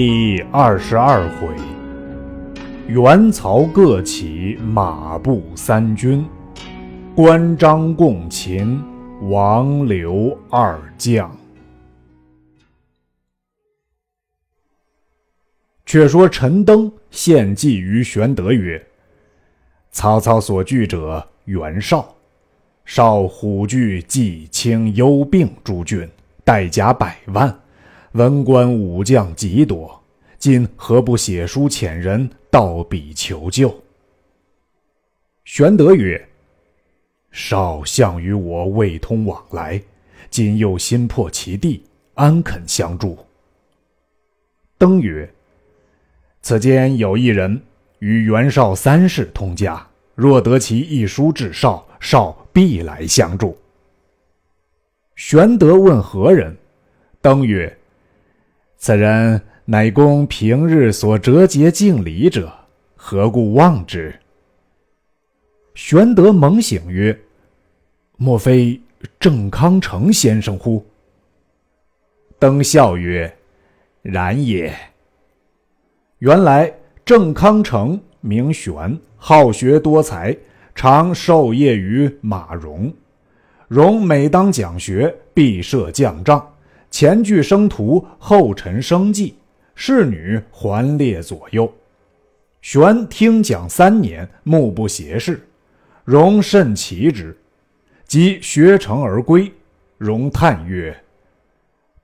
第二十二回，元曹各起马步三军，关张共擒王刘二将。却说陈登献计于玄德曰：“曹操所惧者袁绍，绍虎踞冀青幽并诸郡，带甲百万。”文官武将极多，今何不写书遣人到彼求救？玄德曰：“少相与我未通往来，今又心破其地，安肯相助？”登曰：“此间有一人与袁绍三世通家，若得其一书至少，少必来相助。”玄德问何人？登曰：此人乃公平日所折节敬礼者，何故忘之？玄德猛醒曰：“莫非郑康成先生乎？”登笑曰：“然也。原来郑康成名玄，好学多才，常授业于马融。融每当讲学，必设将帐。”前具生徒，后陈生计，侍女环列左右。玄听讲三年，目不斜视，容甚奇之。即学成而归，容叹曰：“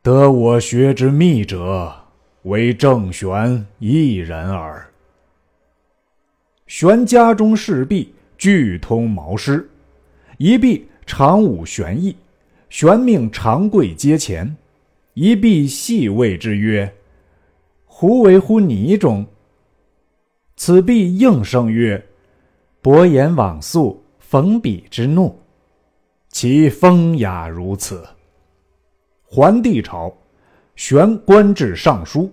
得我学之秘者，唯郑玄一人耳。”玄家中侍婢，俱通毛诗，一毕常舞玄艺，玄命长贵阶前。一必细谓之曰：“胡为乎泥中？”此必应声曰：“伯言往素，逢彼之怒。”其风雅如此。桓帝朝，玄官至尚书，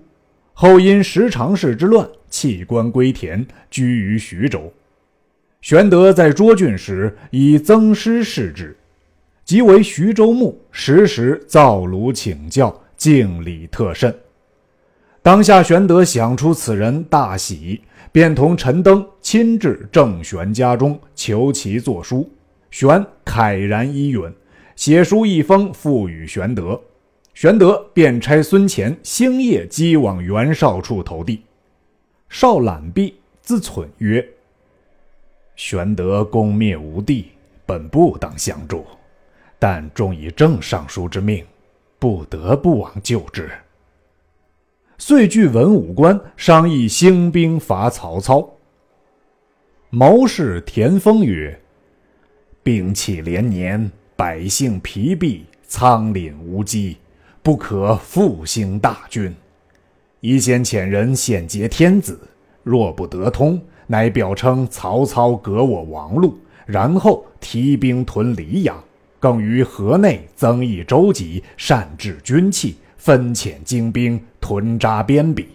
后因十常侍之乱弃官归田，居于徐州。玄德在涿郡时，以曾师事之。即为徐州牧，时时造炉请教，敬礼特甚。当下玄德想出此人，大喜，便同陈登亲至郑玄家中，求其作书。玄慨然依允，写书一封，付与玄德。玄德便差孙乾星夜击往袁绍处投递。绍览毕，自忖曰：“玄德攻灭吴地，本不当相助。”但终以正尚书之命，不得不往救之。遂聚文武官商议兴兵伐曹操。谋士田丰曰：“兵器连年，百姓疲弊，仓廪无机，不可复兴大军。宜先遣人献捷天子，若不得通，乃表称曹操革我王路，然后提兵屯黎阳。”更于河内增益州籍，善治军器，分遣精兵屯扎边鄙，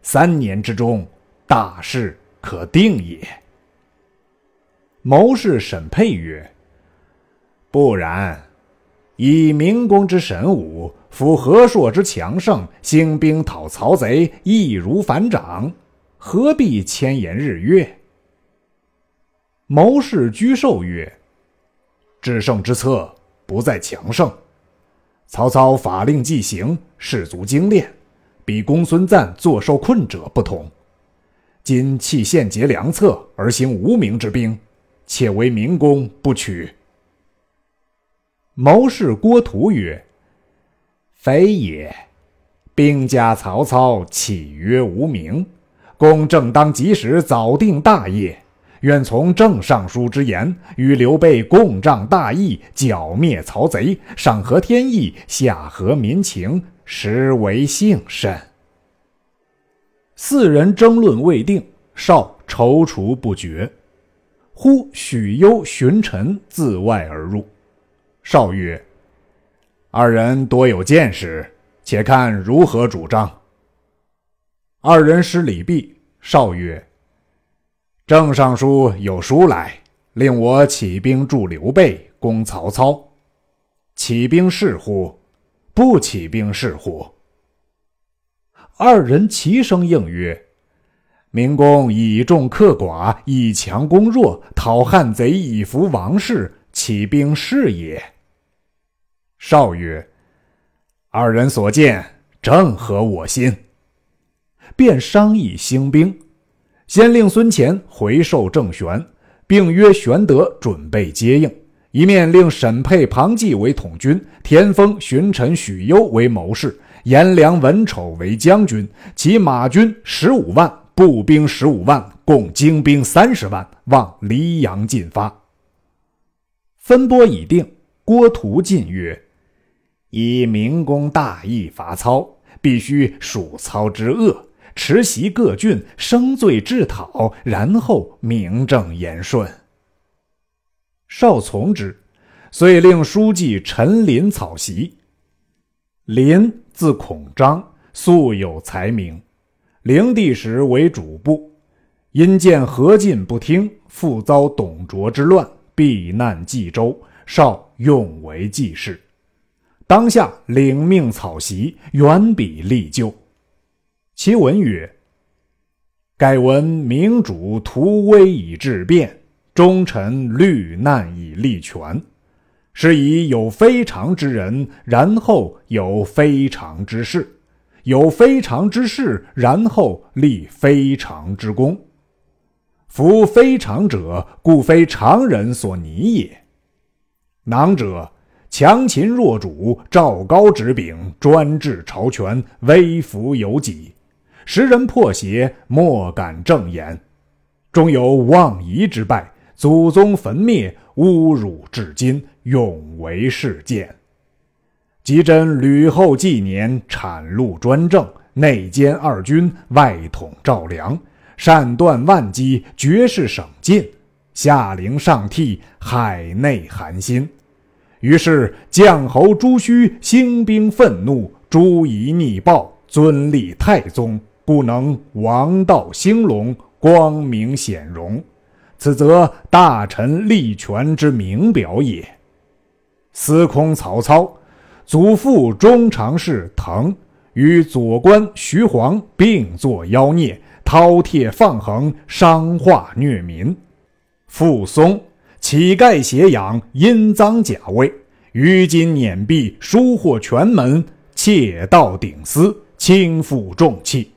三年之中，大事可定也。谋士沈沛曰：“不然，以明公之神武，辅何硕之强盛，兴兵讨曹贼，易如反掌，何必千言日月？”谋士居寿曰。制胜之策不在强盛。曹操法令既行，士卒精练，比公孙瓒坐受困者不同。今弃献捷良策而行无名之兵，且为明公不取。谋士郭图曰：“非也，兵家曹操岂曰无名？公正当及时早定大业。”愿从正尚书之言，与刘备共仗大义，剿灭曹贼，上合天意，下合民情，实为幸甚。四人争论未定，少踌躇不决。忽许攸、荀臣自外而入，少曰：“二人多有见识，且看如何主张。”二人施礼毕，少曰。郑尚书有书来，令我起兵助刘备攻曹操。起兵是乎？不起兵是乎？二人齐声应曰：“明公以众克寡，以强攻弱，讨汉贼以服王室，起兵是也。”少曰：“二人所见正合我心。”便商议兴兵，先令孙乾回授郑玄，并约玄德准备接应。一面令沈沛、庞纪为统军，田丰、荀臣、许攸为谋士，颜良、文丑为将军，其马军十五万，步兵十五万，共精兵三十万，望黎阳进发。分拨已定，郭图进曰：“以明公大义伐操，必须数操之恶。”持袭各郡，生罪治讨，然后名正言顺。少从之，遂令书记陈琳草席。琳字孔章，素有才名。灵帝时为主簿，因见何进不听，复遭董卓之乱，避难冀州。少用为记事，当下领命草席，远比立就。其文曰：“盖闻明主图威以治变，忠臣虑难以立权。是以有非常之人，然后有非常之事；有非常之事，然后立非常之功。夫非常者，故非常人所拟也。囊者。”强秦弱主，赵高执柄，专制朝权，威服有己。时人破邪，莫敢正言，终有妄夷之败，祖宗坟灭，侮辱至今，永为事件。即真吕后纪年，产禄专政，内兼二军，外统赵梁，善断万机，绝世省尽，下陵上替，海内寒心。于是将侯朱须兴兵愤怒，诸夷逆暴，尊立太宗。故能王道兴隆，光明显荣，此则大臣立权之名表也。司空曹操，祖父中常侍腾与左官徐晃并作妖孽，饕餮放横，伤化虐民。傅松乞丐挟养，阴赃假位，于今碾币，疏获权门，窃盗顶私，轻负重器。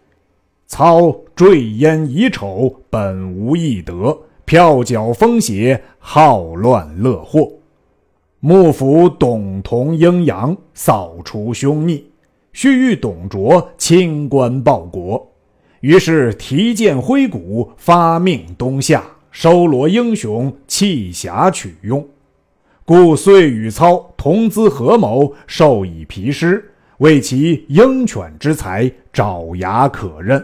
操坠烟以丑，本无义德；票角风邪，好乱乐祸。幕府董同阴阳，扫除凶逆，须欲董卓清官报国。于是提剑挥鼓，发命东下，收罗英雄，弃侠取用。故遂与操同资合谋，授以皮师，为其鹰犬之才，爪牙可任。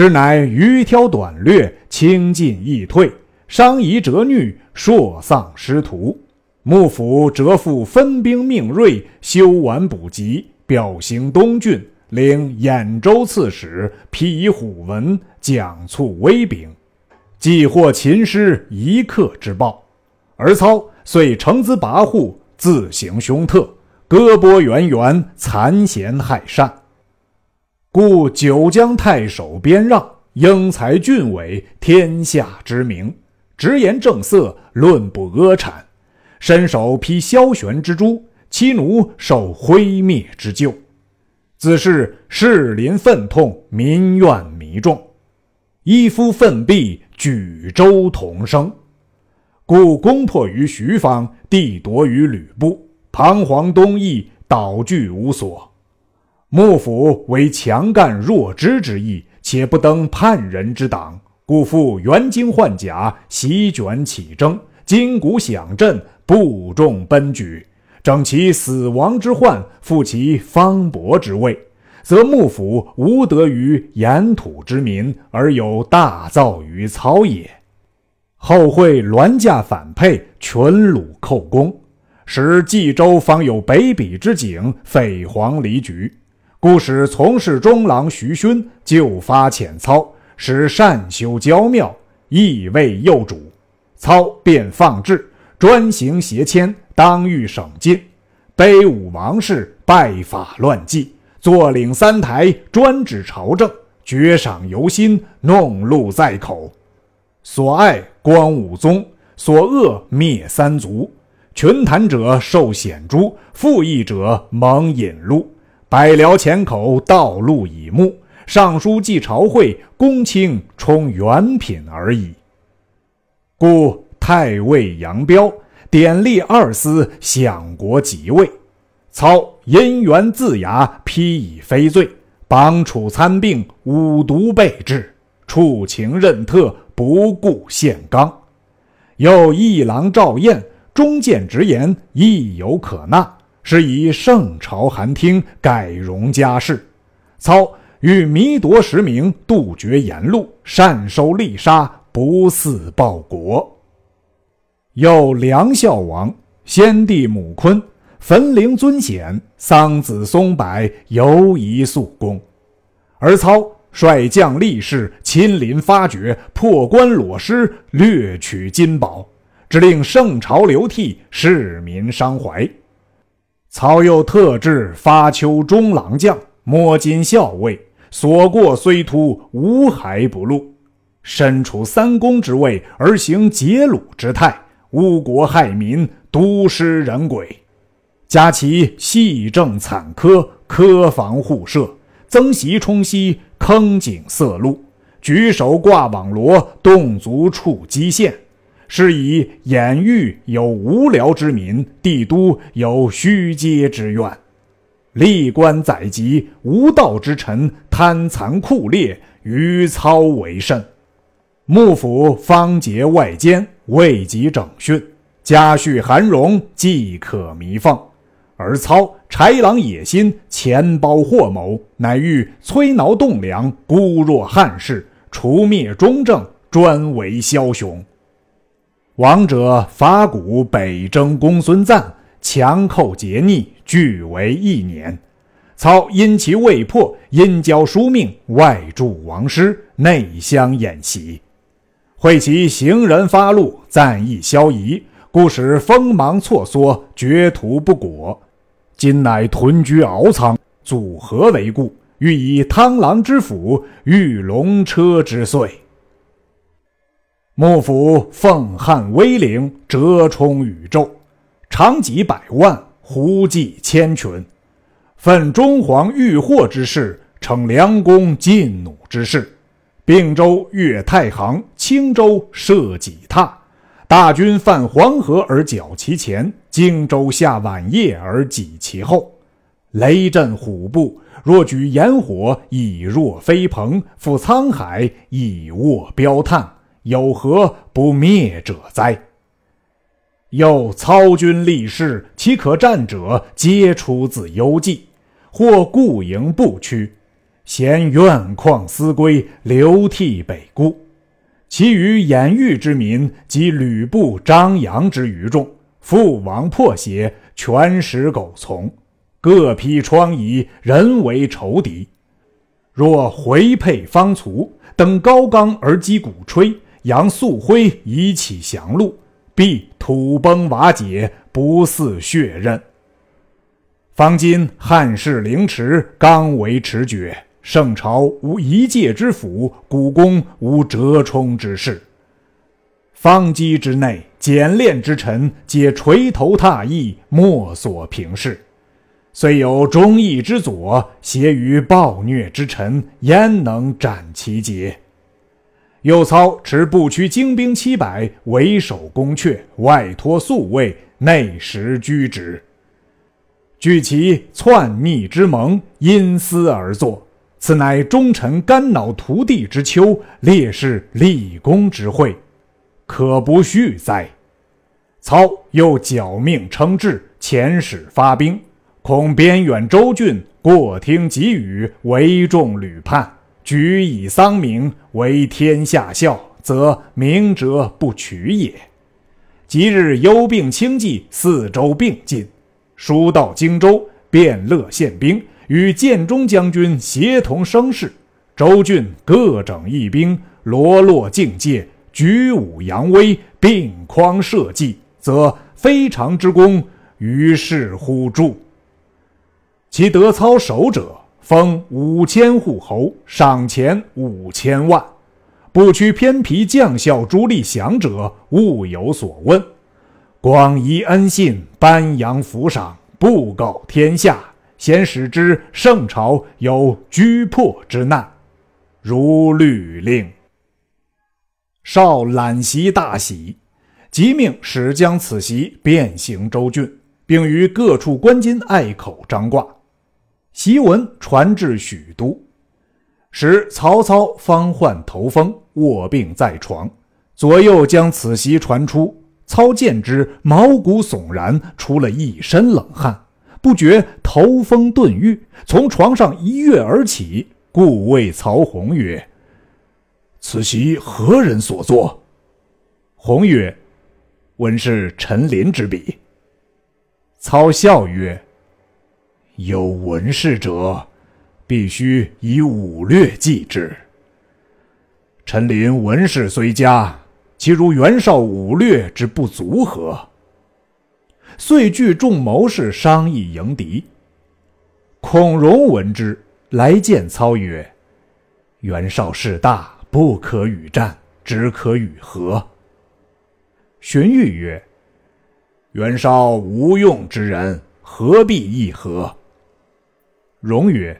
之乃鱼挑短略，轻进易退，伤夷折虐，硕丧师徒。幕府折复分兵命锐，修完补给，表行东郡，领兖州刺史，披虎纹，奖促威柄，既获秦师一客之报。而操遂乘资跋扈，自行凶特，割剥源源，残贤害善。故九江太守边让，英才俊伟，天下知名，直言正色，论不阿谄，身手披萧玄之诛，妻奴受灰灭之咎。自是士林愤痛，民怨弥重，一夫奋臂，举州同声。故攻破于徐方，地夺于吕布，彷徨东翼，岛据无所。幕府为强干弱支之意，且不登叛人之党，故复元精换甲，席卷起征，金鼓响震，部众奔举，整其死亡之患，复其方伯之位，则幕府无得于沿土之民，而有大造于操也。后会銮驾反沛，群虏寇攻，使冀州方有北鄙之景，废黄离局。故使从事中郎徐勋就发遣操，使善修娇妙，意为幼主。操便放置，专行邪迁，当欲省进，卑武王室，拜法乱纪，坐领三台，专指朝政，爵赏犹心，弄禄在口。所爱光武宗，所恶灭三族。群谈者受显诛，附议者蒙引禄。百僚前口，道路以目。尚书记朝会，公卿充元品而已。故太尉杨彪典立二司，享国即位。操因缘自牙，披以非罪，帮楚参并，五毒备至，处情任特，不顾宪纲。又议郎赵彦忠谏直言，亦有可纳，是以圣朝寒听，改容家事。操欲弥夺实名，杜绝言路，善收利杀，不似报国。又梁孝王先帝母坤。焚陵尊显，桑梓松柏，犹宜肃公。而操率将力士，亲临发掘，破棺裸尸，掠取金宝，只令圣朝流涕，市民伤怀。曹又特制发丘中郎将，摸金校尉，所过虽突，无骸不露。身处三公之位，而行劫掳之态，污国害民，毒尸人鬼。加其细政惨苛，苛防互射，增袭冲西，坑井塞路，举手挂网罗，动足触机线，是以眼欲有无聊之民，帝都有虚阶之怨，历官宰籍，无道之臣，贪残酷烈，于操为甚。幕府方结外奸，未及整训，家畜寒荣，即可弥放。而操豺狼野心，钱包祸谋，乃欲摧挠栋梁，孤弱汉室，除灭忠正，专为枭雄。王者伐谷北征公孙瓒，强寇劫逆，俱为一年。操因其未破，因交书命，外助王师，内相演习，会其行人发怒，赞意消夷，故使锋芒错缩，绝途不果。今乃屯居敖仓，组合为故，欲以汤狼之斧，御龙车之岁。幕府奉汉威灵，折冲宇宙，长戟百万，胡骑千群，奋中皇御祸之事，逞良弓尽弩之势。并州越太行，青州设己榻。大军犯黄河而剿其前，荆州下晚夜而挤其后。雷震虎步，若举炎火，以若飞鹏；赴沧海，以卧标炭。有何不灭者哉？又操军立士，其可战者，皆出自幽记，或故营不屈，嫌怨旷思归，流涕北顾。其余掩欲之民及吕布、张扬之余众，父王破邪，全使苟从，各披疮痍，人为仇敌。若回沛方卒，登高冈而击鼓吹，扬素辉以起降路，必土崩瓦解，不似血刃。方今汉室凌迟，刚为持绝。圣朝无一介之辅，古公无折冲之势。方机之内，简练之臣，皆垂头踏翼，莫所平视。虽有忠义之佐，挟于暴虐之臣，焉能斩其节？右操持不屈精兵七百，为守宫阙，外托宿卫，内实居职。据其篡逆之盟，因私而作。此乃忠臣肝脑涂地之秋，烈士立功之会，可不恤哉？操又矫命称制，遣使发兵，恐边远州郡过听给予，为众屡叛，举以丧名为天下笑，则明哲不取也。即日幽并轻骑，四周并进，书到荆州，便乐献兵。与建中将军协同声势，州郡各整义兵，罗络境界，举武扬威，并匡社稷，则非常之功，于是乎助。其得操守者，封五千户侯，赏钱五千万。不屈偏皮将校诸立降者，勿有所问。广宜恩信，颁扬抚赏，布告天下，先使之圣朝有居破之难，如律令。少览席大喜，即命使将此席遍行州郡，并于各处关津隘口张挂。檄文传至许都。使曹操方患头风，卧病在床。左右将此檄传出，操见之，毛骨悚然，出了一身冷汗，不觉头风顿愈，从床上一跃而起，故谓曹洪曰：“此檄何人所作？”洪曰：“闻是陈琳之笔。”操笑曰：“有文事者。”必须以武略记之。陈琳文士虽佳，其如袁绍武略之不足何？遂聚众谋士商议迎敌。孔融闻之，来见操曰：“袁绍势大，不可与战，只可与和。”荀彧曰：“袁绍无用之人，何必议和？”荣曰：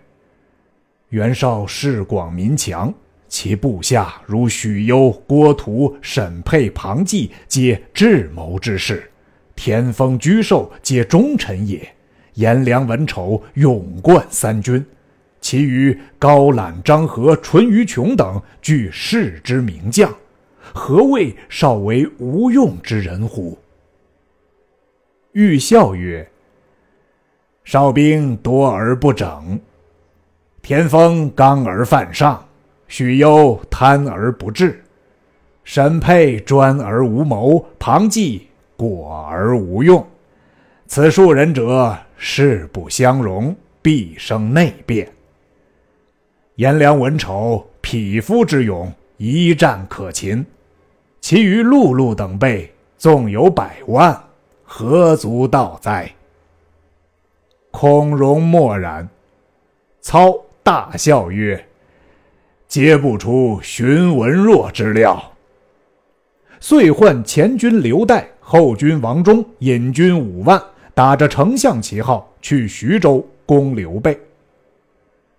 袁绍势广民强，其部下如许攸、郭图、沈佩、庞纪，皆智谋之士；田丰、沮授，皆忠臣也；颜良、文丑，勇冠三军；其余高览、张合、淳于琼等，俱世之名将，何谓少为无用之人乎？欲笑曰：“少兵多而不整。”田丰刚而犯上，许攸贪而不治，沈佩专而无谋，庞纪果而无用。此数人者，势不相容，必生内变。颜良、文丑，匹夫之勇，一战可擒；其余陆路等辈，纵有百万，何足道哉？孔融默然，操。大笑曰：“皆不出荀文若之料。”遂唤前军刘岱、后军王忠引军五万，打着丞相旗号去徐州攻刘备。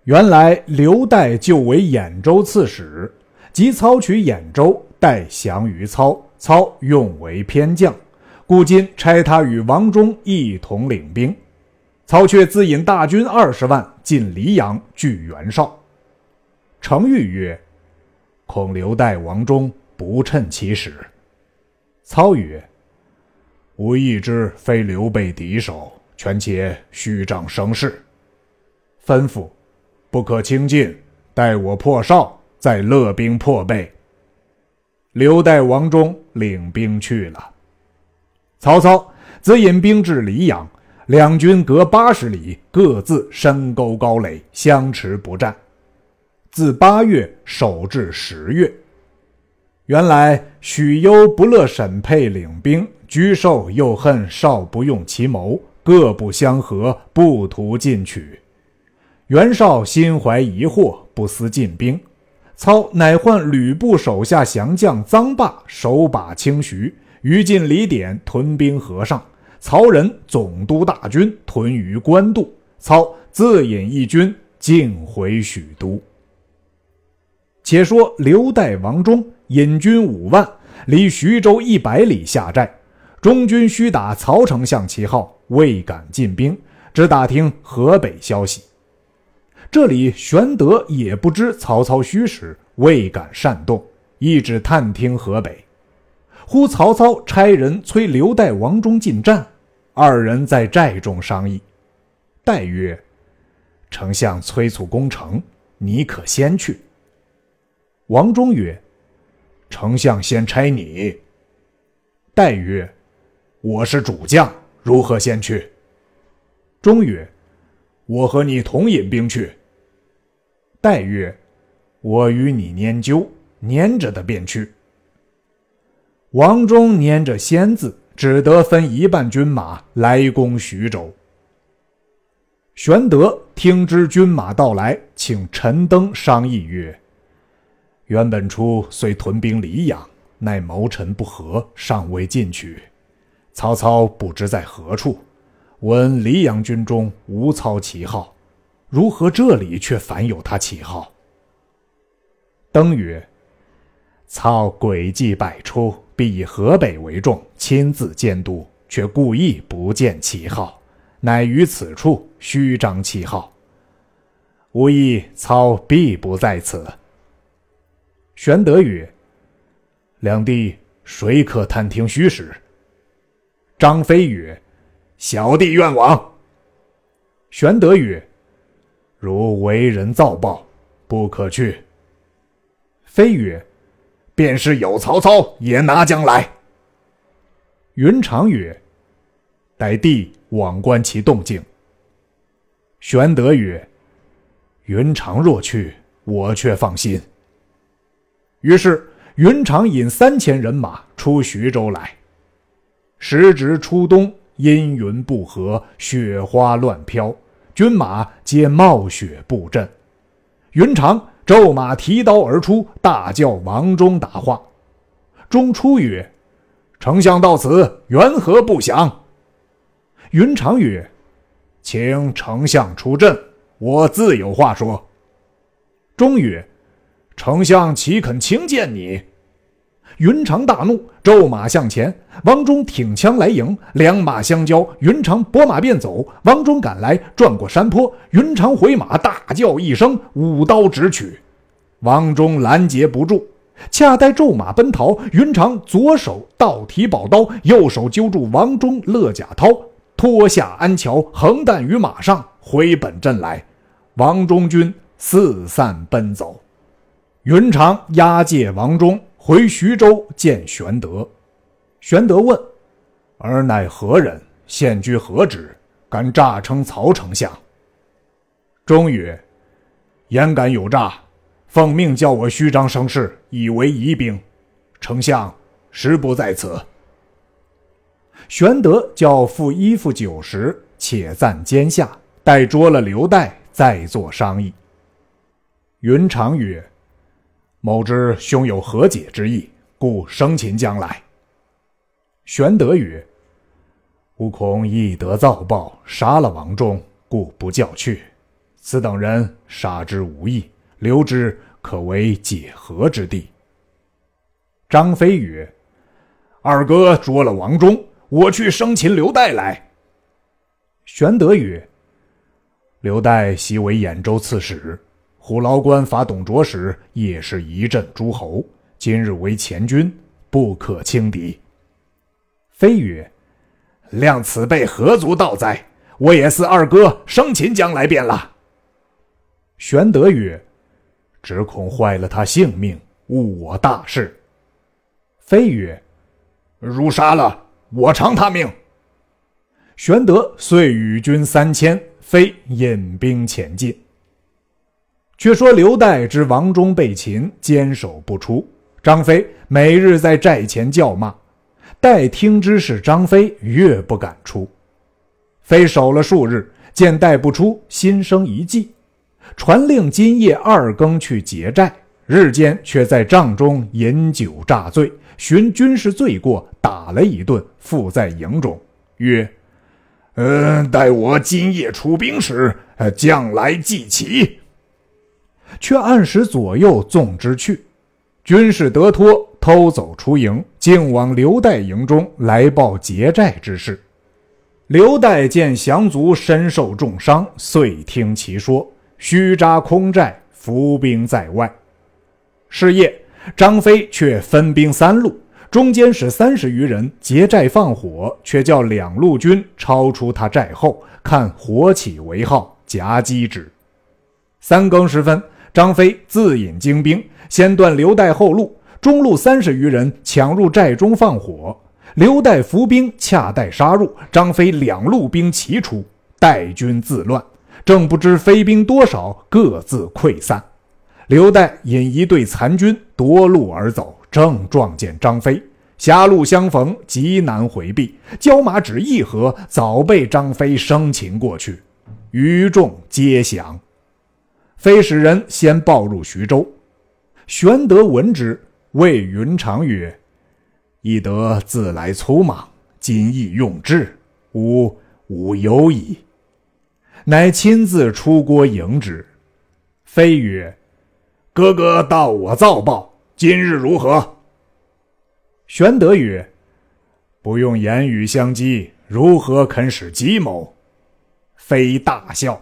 原来刘岱就为兖州刺史，及操取兖州，岱降于操，操用为偏将，故今差他与王忠一同领兵。操却自引大军二十万进黎阳拒袁绍。程昱曰：“恐刘岱、王忠不趁其时。”操曰：“吾意之非刘备敌手，权且虚张声势。吩咐，不可轻进，待我破绍，再勒兵破备。”刘岱、王忠领兵去了。曹操则引兵至黎阳。两军隔八十里，各自深沟高垒，相持不战。自八月守至十月。原来许攸不乐沈佩领兵，沮授又恨绍不用其谋，各不相合，不图进取。袁绍心怀疑惑，不思进兵。操乃唤吕布手下降将臧霸守把清徐，于禁李典屯兵河上。曹仁总督大军屯于官渡，操自引一军进回许都。且说刘岱、王忠引军五万，离徐州一百里下寨。中军虚打曹丞相旗号，未敢进兵，只打听河北消息。这里玄德也不知曹操虚实，未敢擅动，一直探听河北。忽曹操差人催刘岱、王忠进战。二人在寨中商议，戴曰：“丞相催促攻城，你可先去。”王忠曰：“丞相先差你。”戴曰：“我是主将，如何先去？”忠曰：“我和你同引兵去。”戴曰：“我与你拈阄，粘着的便去。”王忠粘着“先”字。只得分一半军马来攻徐州。玄德听知军马到来，请陈登商议曰：“袁本初虽屯兵黎阳，乃谋臣不和，尚未进取。曹操不知在何处。闻黎阳军中无操旗号，如何这里却反有他旗号？”登曰：“操诡计百出，必以河北为重，亲自监督，却故意不见旗号。”乃于此处虚张旗号，吾意操必不在此。玄德曰：“两弟谁可探听虚实？”张飞曰：“小弟愿往。”玄德曰：“如为人造报，不可去。”飞曰：“便是有曹操，也拿将来。”云长曰：“待帝。”往观其动静。玄德曰：“云长若去，我却放心。”于是云长引三千人马出徐州来。时值初冬，阴云不和，雪花乱飘，军马皆冒雪布阵。云长骤马提刀而出，大叫王忠打话。忠出曰：“丞相到此，缘何不降？”云长曰：“请丞相出阵，我自有话说。”忠曰：“丞相岂肯轻见你？”云长大怒，骤马向前。王忠挺枪来迎，两马相交，云长拨马便走。王忠赶来，转过山坡，云长回马，大叫一声，舞刀直取。王忠拦截不住，恰待骤马奔逃，云长左手倒提宝刀，右手揪住王忠勒甲绦。脱下鞍桥，横担于马上，回本阵来。王忠军四散奔走。云长押解王忠回徐州见玄德。玄德问：“尔乃何人？现居何职？敢诈称曹丞相？”忠曰：“焉敢有诈？奉命叫我虚张声势，以为疑兵。丞相实不在此。”玄德叫付衣服酒食，且暂监下，待捉了刘岱，再作商议。云长曰：“某知兄有和解之意，故生擒将来。”玄德曰：“吾恐亦得造报，杀了王忠，故不叫去。此等人杀之无益，留之可为解和之地。”张飞曰：“二哥捉了王忠。”我去生擒刘岱来。玄德曰：“刘岱昔为兖州刺史，虎牢关伐董卓时也是一阵诸侯，今日为前军，不可轻敌。”飞曰：“量此辈何足道哉？我也似二哥生擒将来便了。”玄德曰：“只恐坏了他性命，误我大事。”飞曰：“如杀了。”我偿他命。玄德遂与军三千，飞引兵前进。却说刘岱知王忠被擒，坚守不出。张飞每日在寨前叫骂，待听之是张飞，越不敢出。飞守了数日，见待不出，心生一计，传令今夜二更去劫寨，日间却在帐中饮酒诈醉。寻军士罪过，打了一顿，附在营中，曰：“嗯，待我今夜出兵时，将来祭旗。”却按时左右纵之去。军士得脱，偷走出营，竟往刘岱营中来报劫寨之事。刘岱见降卒身受重伤，遂听其说，虚扎空寨，伏兵在外。是夜。张飞却分兵三路，中间使三十余人劫寨放火，却叫两路军超出他寨后，看火起为号，夹击之。三更时分，张飞自引精兵，先断刘岱后路，中路三十余人抢入寨中放火，刘岱伏兵恰待杀入，张飞两路兵齐出，待军自乱，正不知飞兵多少，各自溃散。刘岱引一队残军夺路而走，正撞见张飞，狭路相逢，极难回避。交马只一合，早被张飞生擒过去。余众皆降。非使人先报入徐州。玄德闻之，谓云长曰：“翼德自来粗莽，今亦用智，吾无忧矣。”乃亲自出郭迎之。飞曰：“哥哥道我造报，今日如何？”玄德曰：“不用言语相激，如何肯使计谋？”飞大笑。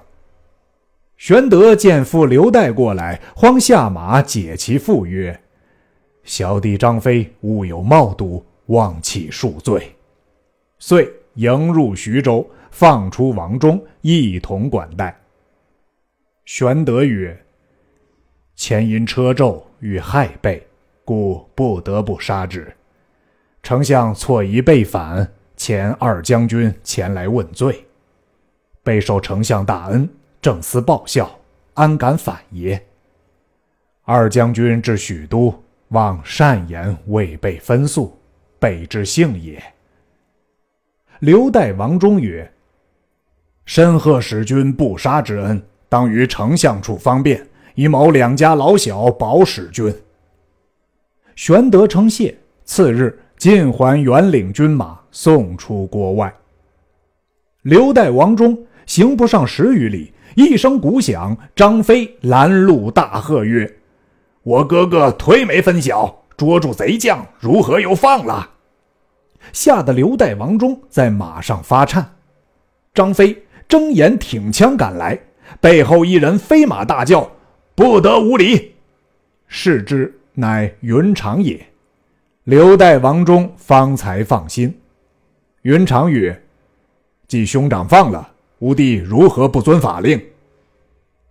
玄德见父刘岱过来，慌下马解其缚曰：“小弟张飞误有冒渎，望乞恕罪。”遂迎入徐州，放出王忠，一同管待。玄德曰：“前因车胄与害备，故不得不杀之。”丞相错疑被反，遣二将军前来问罪。备受丞相大恩，正思报效，安敢反耶？二将军至许都，望善言未备分诉，备之幸也。刘岱、王忠曰：“申贺使君不杀之恩，当于丞相处方便，以谋两家老小保使君。”玄德称谢。次日。尽还原领军马，送出国外。刘岱、王忠行不上十余里，一声鼓响，张飞拦路大喝曰：“我哥哥忒没分晓，捉住贼将，如何又放了？”吓得刘岱、王忠在马上发颤。张飞睁眼挺枪赶来，背后一人飞马大叫：“不得无礼！”视之，乃云长也。刘岱、王忠方才放心。云长曰：“既兄长放了，吾弟如何不遵法令？”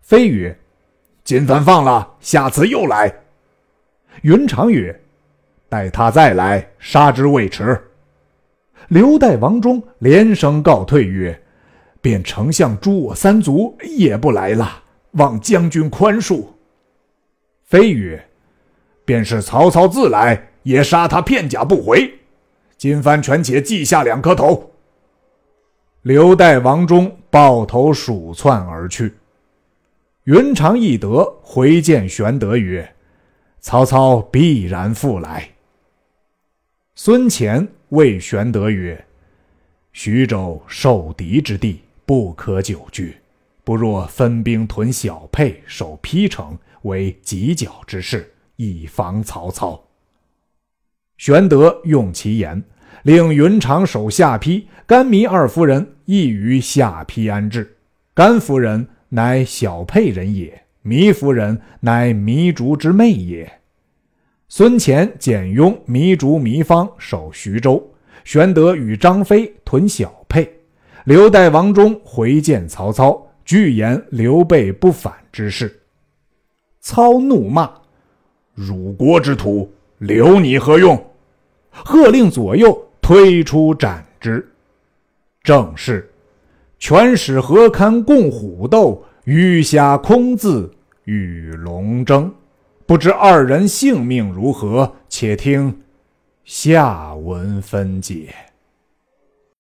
飞曰：“今番放了，下次又来。”云长曰：“待他再来，杀之未迟。”刘岱、王忠连声告退曰：“便丞相诛我三族，也不来了，望将军宽恕。”飞曰：“便是曹操自来。”也杀他片甲不回，今番权且记下两颗头。刘岱、王忠抱头鼠窜而去。云长、翼德回见玄德曰：“曹操必然复来。”孙乾谓玄德曰：“徐州受敌之地，不可久居，不若分兵屯小沛，守邳城，为犄角之势，以防曹操。”玄德用其言，令云长守下邳，甘糜二夫人亦于下邳安置。甘夫人乃小沛人也，糜夫人乃糜竺之妹也。孙乾、简雍、糜竺、糜芳守徐州，玄德与张飞屯小沛。刘岱、王忠回见曹操，具言刘备不反之事。操怒骂：“辱国之徒，留你何用？”喝令左右推出斩之。正是：全使何堪共虎斗，鱼虾空自与龙争。不知二人性命如何？且听下文分解。